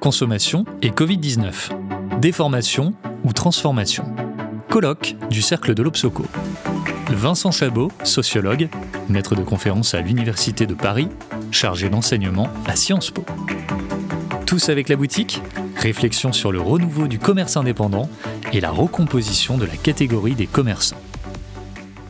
consommation et Covid-19. Déformation ou transformation. Colloque du Cercle de l'Obsoco. Vincent Chabot, sociologue, maître de conférence à l'Université de Paris, chargé d'enseignement à Sciences Po. Tous avec la boutique Réflexion sur le renouveau du commerce indépendant et la recomposition de la catégorie des commerçants.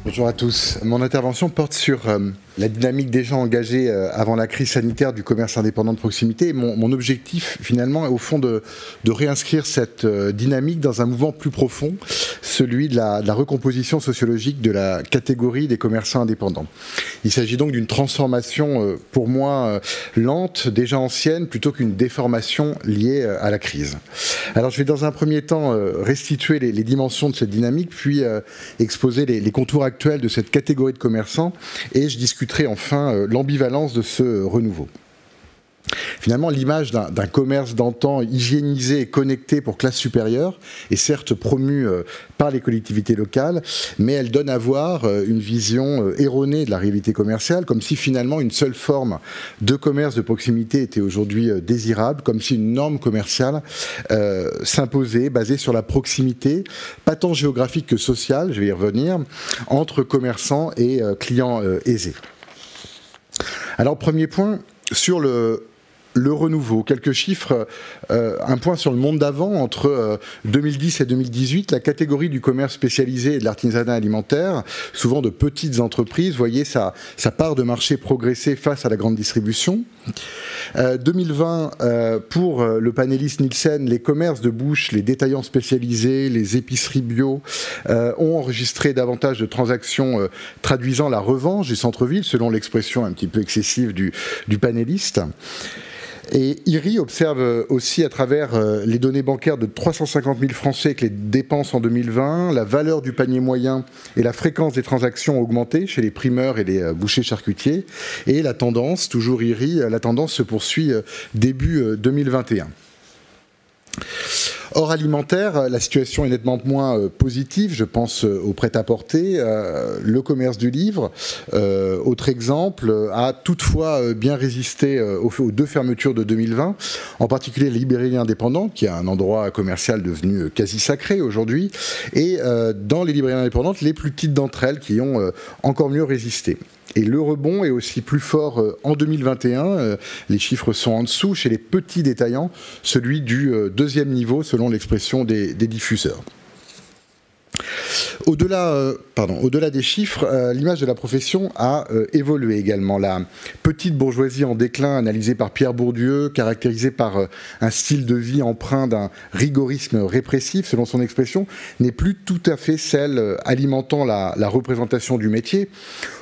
Bonjour à tous. Mon intervention porte sur euh, la dynamique déjà engagée euh, avant la crise sanitaire du commerce indépendant de proximité. Mon, objectif, finalement, est au fond de, réinscrire cette euh, dynamique dans un mouvement plus profond, celui de la, recomposition sociologique de la catégorie des commerçants indépendants. Il s'agit donc d'une transformation, euh, pour moi, lente, déjà ancienne, plutôt qu'une déformation liée à la crise. Alors, je vais dans un premier temps restituer les, dimensions de cette dynamique, puis exposer les, contours actuels de cette catégorie de commerçants, et je discute enfin euh, l'ambivalence de ce renouveau. Finalement, l'image d'un commerce d'antan hygiénisé et connecté pour classe supérieure est certes promue euh, par les collectivités locales, mais elle donne à voir euh, une vision erronée de la réalité commerciale, comme si finalement une seule forme de commerce de proximité était aujourd'hui désirable, comme si une norme commerciale s'imposait, basée sur la proximité, pas tant géographique que sociale, je vais y revenir, entre commerçants et clients aisés. Alors, premier point, sur le, le renouveau, quelques chiffres, euh, un point sur le monde d'avant, entre 2010 euh, et 2018, la catégorie du commerce spécialisé et de l'artisanat alimentaire, souvent de petites entreprises, voyez sa, part de marché progresser face à la grande distribution. 2020, euh, pour le panéliste Nielsen, les commerces de bouche, les détaillants spécialisés, les épiceries bio ont enregistré davantage de transactions traduisant la revanche des centres-villes, selon l'expression un petit peu excessive du, du panéliste. Et IRI observe aussi à travers euh, les données bancaires de 350 000 Français que les dépenses en 2020, la valeur du panier moyen et la fréquence des transactions ont augmenté chez les primeurs et les euh, bouchers charcutiers. Et la tendance, toujours IRI, euh, la tendance se poursuit début 2021. Hors alimentaire, la situation est nettement moins euh, positive. Je pense euh, au prêt-à-porter. Euh, le commerce du livre, autre exemple, a toutefois bien résisté aux, deux fermetures de 2020, en particulier les librairies indépendantes, qui est un endroit commercial devenu quasi sacré aujourd'hui, et dans les librairies indépendantes, les plus petites d'entre elles qui ont encore mieux résisté. Et le rebond est aussi plus fort euh, en 2021. Euh, les chiffres sont en dessous chez les petits détaillants, celui du euh, deuxième niveau selon l'expression des, diffuseurs. Au-delà, euh, au-delà des chiffres, euh, l'image de la profession a euh, évolué également. La petite bourgeoisie en déclin, analysée par Pierre Bourdieu, caractérisée par un style de vie empreint d'un rigorisme répressif, selon son expression, n'est plus tout à fait celle alimentant la, la, représentation du métier.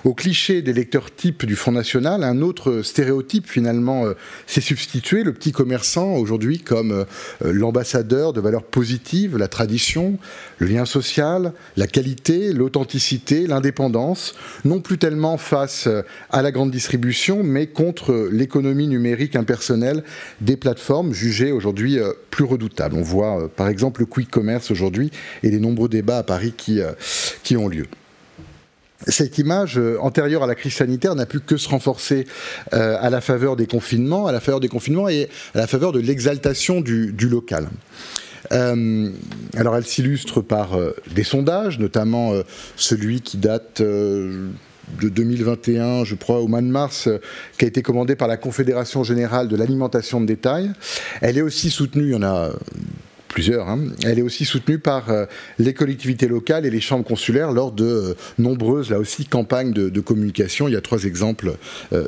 Au cliché des lecteurs types du Front National, un autre stéréotype finalement s'est substitué, le petit commerçant aujourd'hui comme l'ambassadeur de valeurs positives, la tradition, le lien social, la qualité, l'authenticité, l'indépendance, non plus tellement face à la grande distribution, mais contre l'économie numérique impersonnelle des plateformes jugées aujourd'hui euh, plus redoutables. On voit euh, par exemple le quick commerce aujourd'hui et les nombreux débats à Paris qui, euh, qui ont lieu cette image antérieure à la crise sanitaire n'a pu que se renforcer à la faveur des confinements, à la faveur des confinements et à la faveur de l'exaltation du, local. Euh, alors elle s'illustre par euh, des sondages, notamment euh, celui qui date de 2021, je crois, au mois de mars, qui a été commandé par la Confédération générale de l'alimentation de détail. Elle est aussi soutenue, il y en a plusieurs, hein, elle est aussi soutenue par les collectivités locales et les chambres consulaires lors de nombreuses, là aussi, campagnes de, communication. Il y a trois exemples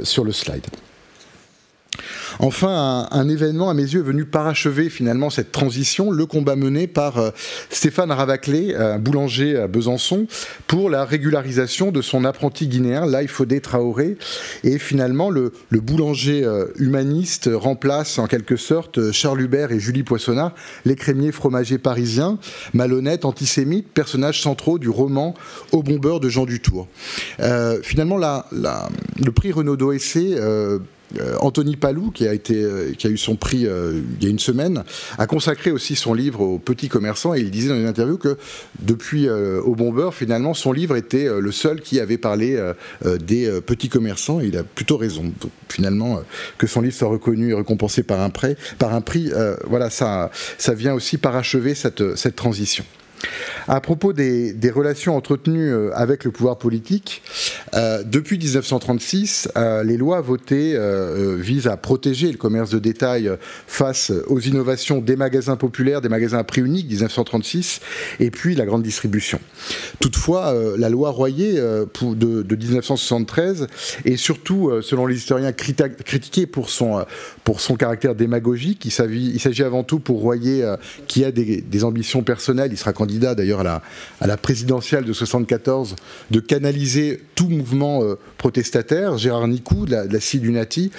sur le slide. Enfin, un, événement à mes yeux est venu parachever finalement cette transition, le combat mené par euh, Stéphane Ravaclé, un boulanger à Besançon, pour la régularisation de son apprenti guinéen, Laïfodé Traoré. Et finalement, le, boulanger euh, humaniste remplace en quelque sorte Charles Hubert et Julie Poissonnat, les crémiers fromagers parisiens, malhonnêtes, antisémites, personnages centraux du roman Au bombeur de Jean Dutour. Euh, finalement, le prix Renaudot Essai Anthony Palou, qui a, été, qui a eu son prix il y a une semaine, a consacré aussi son livre aux petits commerçants et il disait dans une interview que depuis Au Bombeur, finalement, son livre était le seul qui avait parlé des petits commerçants. Il a plutôt raison, finalement, que son livre soit reconnu et récompensé par un, par un prix. voilà, ça, ça vient aussi parachever cette, transition. À propos des, relations entretenues euh, avec le pouvoir politique, euh, depuis 1936, euh, les lois votées visent à protéger le commerce de détail face aux innovations des magasins populaires, des magasins à prix unique 1936, et puis la grande distribution. Toutefois, la loi Royer de, 1973 est surtout, selon les historiens, critiquée pour son, pour son caractère démagogique. Il s'agit avant tout pour Royer, qui a des, ambitions personnelles, il sera candidat d'ailleurs à la, à la présidentielle de 74 de canaliser tout mouvement euh, protestataire. Gérard Nicou, de la, de CIDUNATI,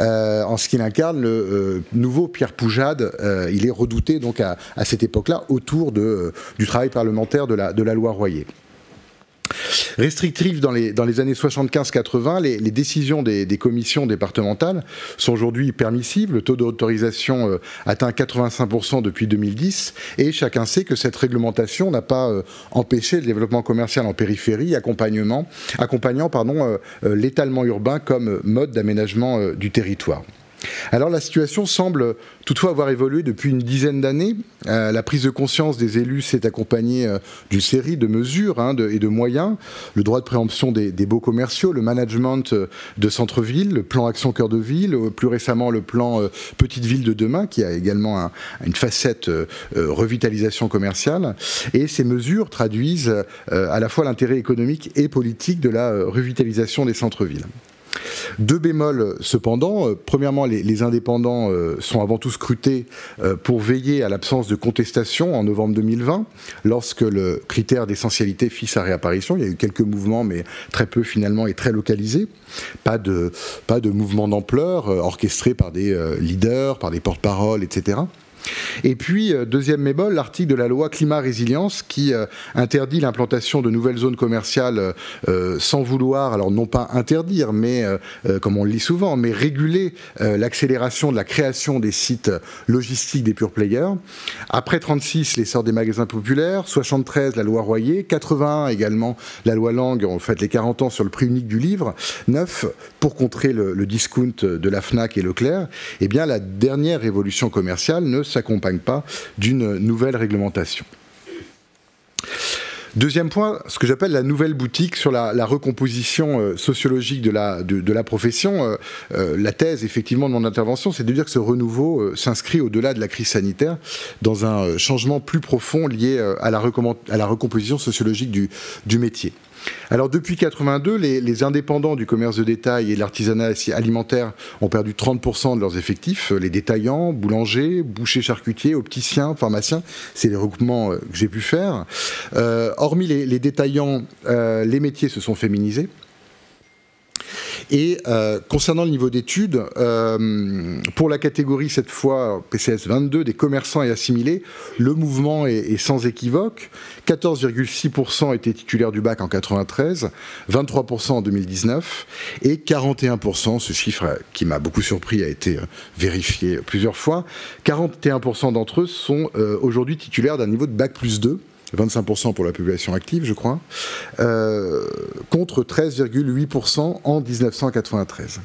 euh, en ce qu'il incarne le euh, nouveau Pierre Poujade, il est redouté donc à, cette époque-là autour du travail parlementaire de la loi Royer. Restrictives dans les, années 75-80, les, décisions des, commissions départementales sont aujourd'hui permissives. Le taux d'autorisation euh, atteint 85% depuis 2010 et chacun sait que cette réglementation n'a pas euh, empêché le développement commercial en périphérie, accompagnant euh, l'étalement urbain comme mode d'aménagement du territoire. Alors la situation semble toutefois avoir évolué depuis une dizaine d'années. Euh, la prise de conscience des élus s'est accompagnée euh, d'une série de mesures hein, et de moyens. Le droit de préemption des, beaux commerciaux, le management euh, de centre-ville, le plan Action Cœur de Ville, plus récemment le plan Petite Ville de demain, qui a également une facette revitalisation commerciale. Et ces mesures traduisent à la fois l'intérêt économique et politique de la revitalisation des centres-villes. Deux bémols cependant. Euh, premièrement, les, indépendants euh, sont avant tout scrutés euh, pour veiller à l'absence de contestation en novembre 2020, lorsque le critère d'essentialité fit sa réapparition. Il y a eu quelques mouvements, mais très peu finalement et très localisés. Pas de, pas de mouvements d'ampleur orchestrés par des leaders, par des porte-paroles, etc. Et puis, euh, deuxième mébol, l'article de la loi climat résilience qui euh, interdit l'implantation de nouvelles zones commerciales euh, sans vouloir, alors non pas interdire, mais comme on le lit souvent, mais réguler l'accélération de la création des sites logistiques des pure players. Après 36, l'essor des magasins populaires, 73, la loi Royer, 81 également, la loi Langue, en fait les 40 ans sur le prix unique du livre, 9 pour contrer le, le discount de la FNAC et Leclerc, eh bien la dernière révolution commerciale ne s'accompagne pas d'une nouvelle réglementation. Deuxième point, ce que j'appelle la nouvelle boutique sur la, recomposition euh, sociologique de la, profession. Euh, euh, la thèse, effectivement, de mon intervention, c'est de dire que ce renouveau s'inscrit au-delà de la crise sanitaire dans un changement plus profond lié à la, recomposition sociologique du métier. Alors depuis 82, les, indépendants du commerce de détail et l'artisanat alimentaire ont perdu 30% de leurs effectifs. Les détaillants, boulangers, bouchers charcutiers, opticiens, pharmaciens, c'est les regroupements euh, que j'ai pu faire. Euh, hormis les, détaillants, euh, les métiers se sont féminisés. Et euh, concernant le niveau d'études, euh, pour la catégorie cette fois PCS 22 des commerçants et assimilés, le mouvement est, sans équivoque. 14,6% étaient titulaires du bac en 93, 23% en 2019 et 41%, ce chiffre qui m'a beaucoup surpris a été euh, vérifié plusieurs fois, 41% d'entre eux sont aujourd'hui titulaires d'un niveau de bac plus 2 25% pour la population active, je crois, euh, contre 13,8% en 1993.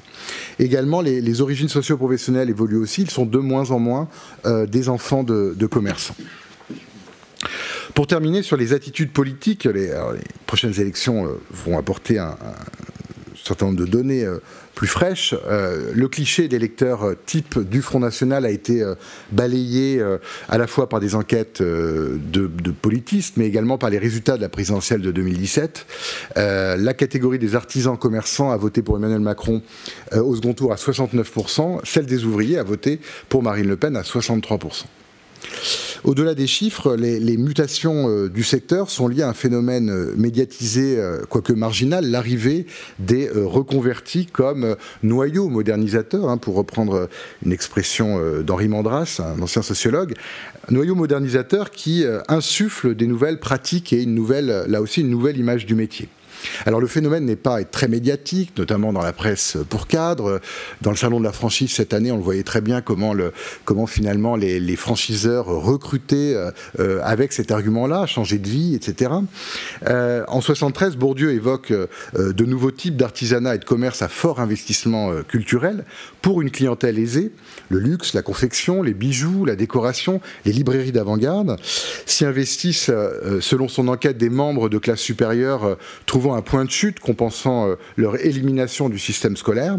Également, les, origines socio-professionnelles évoluent aussi, ils sont de moins en moins euh, des enfants de, commerçants. Pour terminer sur les attitudes politiques, les, prochaines élections euh, vont apporter un, certain nombre de données euh, plus fraîches. Euh, le cliché des lecteurs euh, type du Front National a été balayé à la fois par des enquêtes de, politistes, mais également par les résultats de la présidentielle de 2017. la catégorie des artisans commerçants a voté pour Emmanuel Macron au second tour à 69%, celle des ouvriers a voté pour Marine Le Pen à 63%. Au-delà des chiffres, les, mutations euh, du secteur sont liées à un phénomène euh, médiatisé, euh, quoique marginal, l'arrivée des reconvertis comme noyaux modernisateurs, hein, pour reprendre une expression d'Henri Mandras, un ancien sociologue, noyaux modernisateurs qui insufflent des nouvelles pratiques et une nouvelle, là aussi une nouvelle image du métier. Alors le phénomène n'est pas très médiatique, notamment dans la presse pour cadre. Dans le salon de la franchise cette année, on le voyait très bien comment, le, comment finalement les, les franchiseurs recrutaient euh, avec cet argument-là, changer de vie, etc. Euh, en 73, Bourdieu évoque euh, de nouveaux types d'artisanat et de commerce à fort investissement culturel pour une clientèle aisée, le luxe, la confection, les bijoux, la décoration, les librairies d'avant-garde, s'y investissent, selon son enquête, des membres de classe supérieure trouvant un point de chute compensant euh, leur élimination du système scolaire.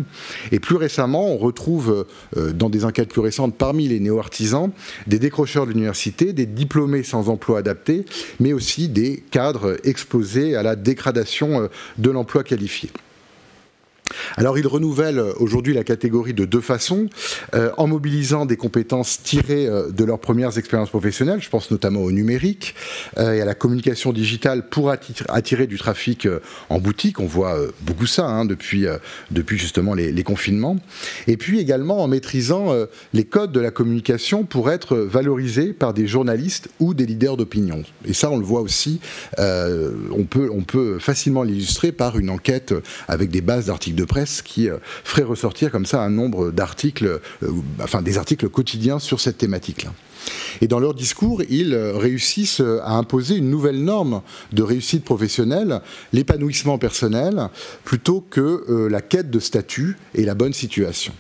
Et plus récemment, on retrouve euh, dans des enquêtes plus récentes parmi les néo-artisans des décrocheurs de l'université, des diplômés sans emploi adapté, mais aussi des cadres exposés à la dégradation euh, de l'emploi qualifié. Alors il renouvelle aujourd'hui la catégorie de deux façons, euh, en mobilisant des compétences tirées euh, de leurs premières expériences professionnelles, je pense notamment au numérique euh, et à la communication digitale pour attirer, du trafic en boutique, on voit beaucoup ça hein, depuis, depuis justement les, confinements, et puis également en maîtrisant les codes de la communication pour être valorisés par des journalistes ou des leaders d'opinion. Et ça on le voit aussi, on peut facilement l'illustrer par une enquête avec des bases d'articles de presse qui euh, ferait ressortir comme ça un nombre d'articles, euh, enfin des articles quotidiens sur cette thématique-là. Et dans leur discours, ils euh, réussissent à imposer une nouvelle norme de réussite professionnelle, l'épanouissement personnel, plutôt que la quête de statut et la bonne situation.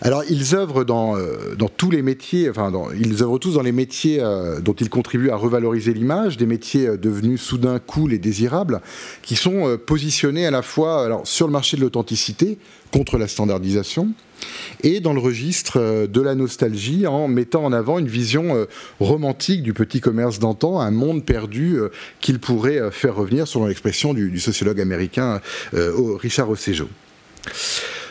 Alors, ils œuvrent dans, euh, dans tous les métiers, enfin, ils œuvrent tous dans les métiers euh, dont ils contribuent à revaloriser l'image, des métiers euh, devenus soudain cool et désirables, qui sont positionnés à la fois alors, sur le marché de l'authenticité, contre la standardisation, et dans le registre de la nostalgie en mettant en avant une vision romantique du petit commerce d'antan, un monde perdu qu'il pourrait faire revenir, selon l'expression du, sociologue américain Richard Ossejo.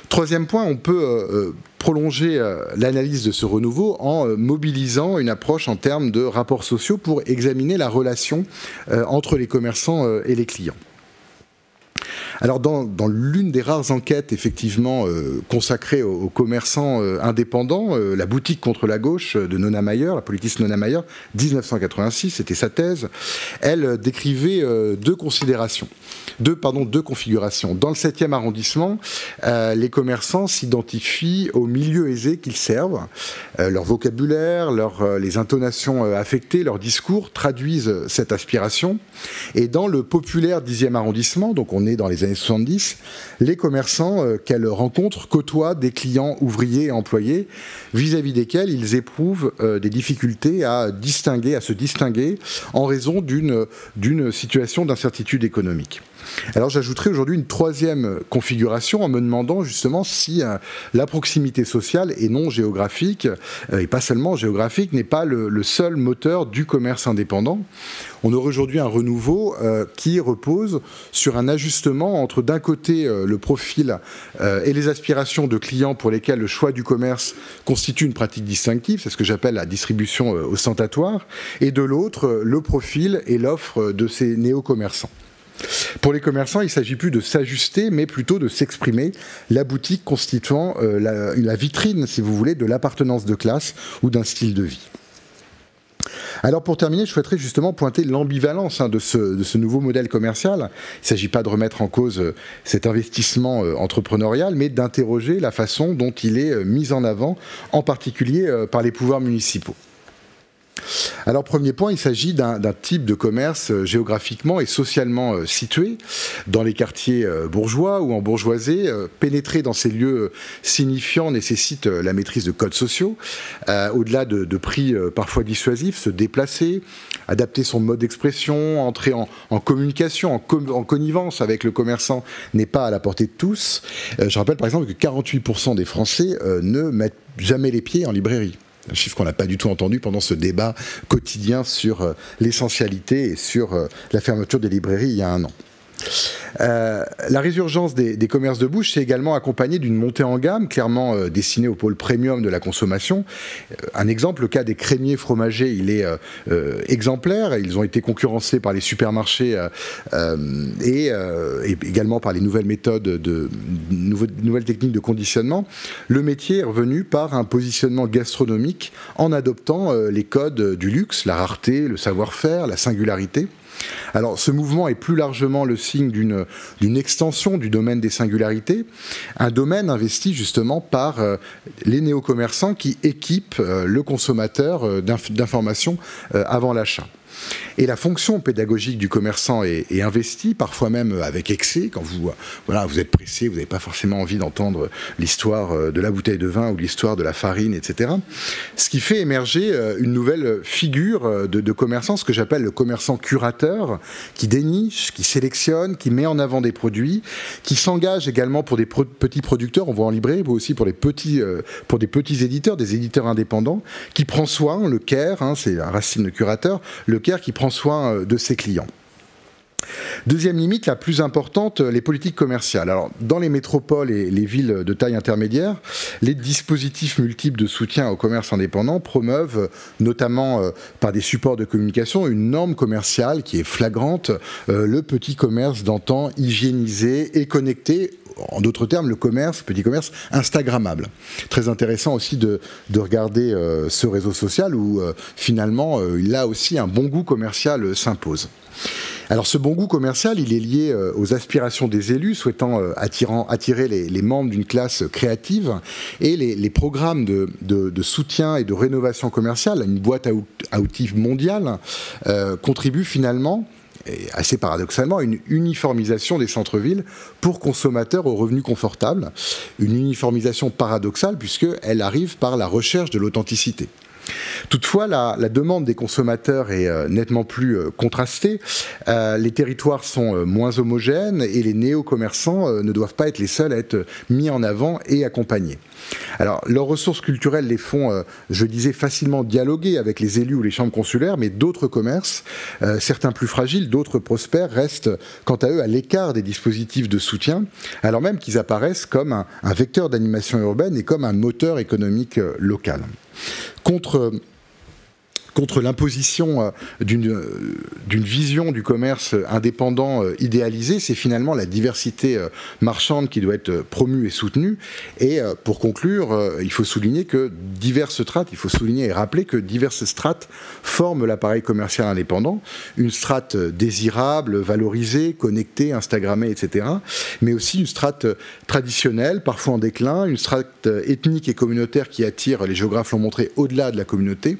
Troisième point, on peut euh, euh, prolonger euh, l'analyse de ce renouveau en mobilisant une approche en termes de rapports sociaux pour examiner la relation entre les commerçants et les clients. Alors dans, l'une des rares enquêtes effectivement euh, consacrées aux, commerçants euh, indépendants, euh, la boutique contre la gauche de Nona Mayer, la politiste Nona Mayer, 1986, c'était sa thèse, elle décrivait deux considérations, deux, pardon, deux configurations. Dans le 7e arrondissement, les commerçants s'identifient au milieu aisé qu'ils servent. leur vocabulaire, leur, les intonations affectées, leur discours traduisent cette aspiration. Et dans le populaire 10e arrondissement, donc on est dans les 70, les commerçants euh, qu'elles rencontrent côtoient des clients ouvriers et employés vis-à-vis desquels ils éprouvent euh, des difficultés à distinguer, à se distinguer en raison d'une situation d'incertitude économique. Alors j'ajouterai aujourd'hui une troisième configuration en me demandant justement si euh, la proximité sociale et non géographique, et pas seulement géographique, n'est pas le, seul moteur du commerce indépendant. On aurait aujourd'hui un renouveau qui repose sur un ajustement entre d'un côté euh, le profil euh, et les aspirations de clients pour lesquels le choix du commerce constitue une pratique distinctive, c'est ce que j'appelle la distribution euh, ostentatoire, et de l'autre le profil et l'offre de ces néo-commerçants. Pour les commerçants, il ne s'agit plus de s'ajuster, mais plutôt de s'exprimer, la boutique constituant la, vitrine, si vous voulez, de l'appartenance de classe ou d'un style de vie. Alors pour terminer, je souhaiterais justement pointer l'ambivalence hein, de, ce, nouveau modèle commercial. Il ne s'agit pas de remettre en cause euh, cet investissement euh, entrepreneurial, mais d'interroger la façon dont il est euh, mis en avant, en particulier par les pouvoirs municipaux. Alors premier point, il s'agit d'un type de commerce euh, géographiquement et socialement euh, situé dans les quartiers euh, bourgeois ou en bourgeoisie. Pénétrer dans ces lieux signifiants nécessite la maîtrise de codes sociaux, au-delà de, prix parfois dissuasifs, se déplacer, adapter son mode d'expression, entrer en, communication, en, connivence avec le commerçant n'est pas à la portée de tous. je rappelle par exemple que 48% des Français ne mettent jamais les pieds en librairie un chiffre qu'on n'a pas du tout entendu pendant ce débat quotidien sur euh, l'essentialité et sur euh, la fermeture des librairies il y a un an. Euh, la résurgence des, commerces de bouche s'est également accompagnée d'une montée en gamme, clairement euh, destinée au pôle premium de la consommation. Euh, un exemple, le cas des crémiers fromagers, il est exemplaire. Ils ont été concurrencés par les supermarchés et, également par les nouvelles méthodes de nouvelles techniques de conditionnement. Le métier est revenu par un positionnement gastronomique en adoptant les codes du luxe, la rareté, le savoir-faire, la singularité. Alors ce mouvement est plus largement le signe d'une extension du domaine des singularités, un domaine investi justement par euh, les néo-commerçants qui équipent euh, le consommateur euh, d'informations avant l'achat. Et la fonction pédagogique du commerçant est, investie, parfois même avec excès, quand vous, voilà, vous êtes pressé, vous n'avez pas forcément envie d'entendre l'histoire euh, de la bouteille de vin ou l'histoire de la farine, etc. Ce qui fait émerger euh, une nouvelle figure euh, de, commerçant, ce que j'appelle le commerçant curateur, qui déniche, qui sélectionne, qui met en avant des produits, qui s'engage également pour des petits producteurs, on voit en librairie, mais aussi pour, les petits, pour des petits éditeurs, des éditeurs indépendants, qui prend soin, le care, hein, c'est la racine de curateur, le qui prend soin euh, de ses clients. Deuxième limite, la plus importante, les politiques commerciales. Alors, dans les métropoles et les villes de taille intermédiaire, les dispositifs multiples de soutien au commerce indépendant promeuvent, notamment euh, par des supports de communication, une norme commerciale qui est flagrante, euh, le petit commerce d'antan hygiénisé et connecté en d'autres termes, le commerce, petit commerce, Instagrammable. Très intéressant aussi de, regarder ce réseau social où finalement, là aussi, un bon goût commercial s'impose. Alors ce bon goût commercial, il est lié euh, aux aspirations des élus souhaitant euh, attirer les, membres d'une classe créative et les, programmes de, soutien et de rénovation commerciale, une boîte à, outils mondiale, euh, contribuent finalement et assez paradoxalement, une uniformisation des centres-villes pour consommateurs aux revenus confortables. Une uniformisation paradoxale puisqu'elle arrive par la recherche de l'authenticité. Toutefois, la, demande des consommateurs est euh, nettement plus euh, contrastée. Euh, les territoires sont moins homogènes et les néo-commerçants ne doivent pas être les seuls à être mis en avant et accompagnés. Alors, leurs ressources culturelles les font, je disais, facilement dialoguer avec les élus ou les chambres consulaires, mais d'autres commerces, certains plus fragiles, d'autres prospères, restent quant à eux à l'écart des dispositifs de soutien, alors même qu'ils apparaissent comme un vecteur d'animation urbaine et comme un moteur économique local. Contre contre l'imposition euh, euh, d'une vision du commerce indépendant euh, idéalisée, c'est finalement la diversité marchande qui doit être promue et soutenue. Et pour conclure, il faut souligner que diverses strates, il faut souligner et rappeler que diverses strates forment l'appareil commercial indépendant. Une strate désirable, valorisée, connectée, instagrammée, etc. Mais aussi une strate traditionnelle, parfois en déclin, une strate ethnique et communautaire qui attire, les géographes l'ont montré, au-delà de la communauté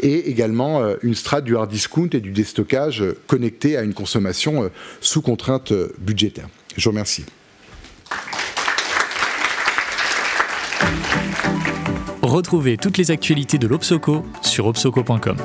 et également euh, une strate du hard discount et du déstockage euh, connecté à une consommation euh, sous contrainte budgétaire. Je vous remercie. Retrouvez toutes les actualités de l'Obsoco sur obsoco.com.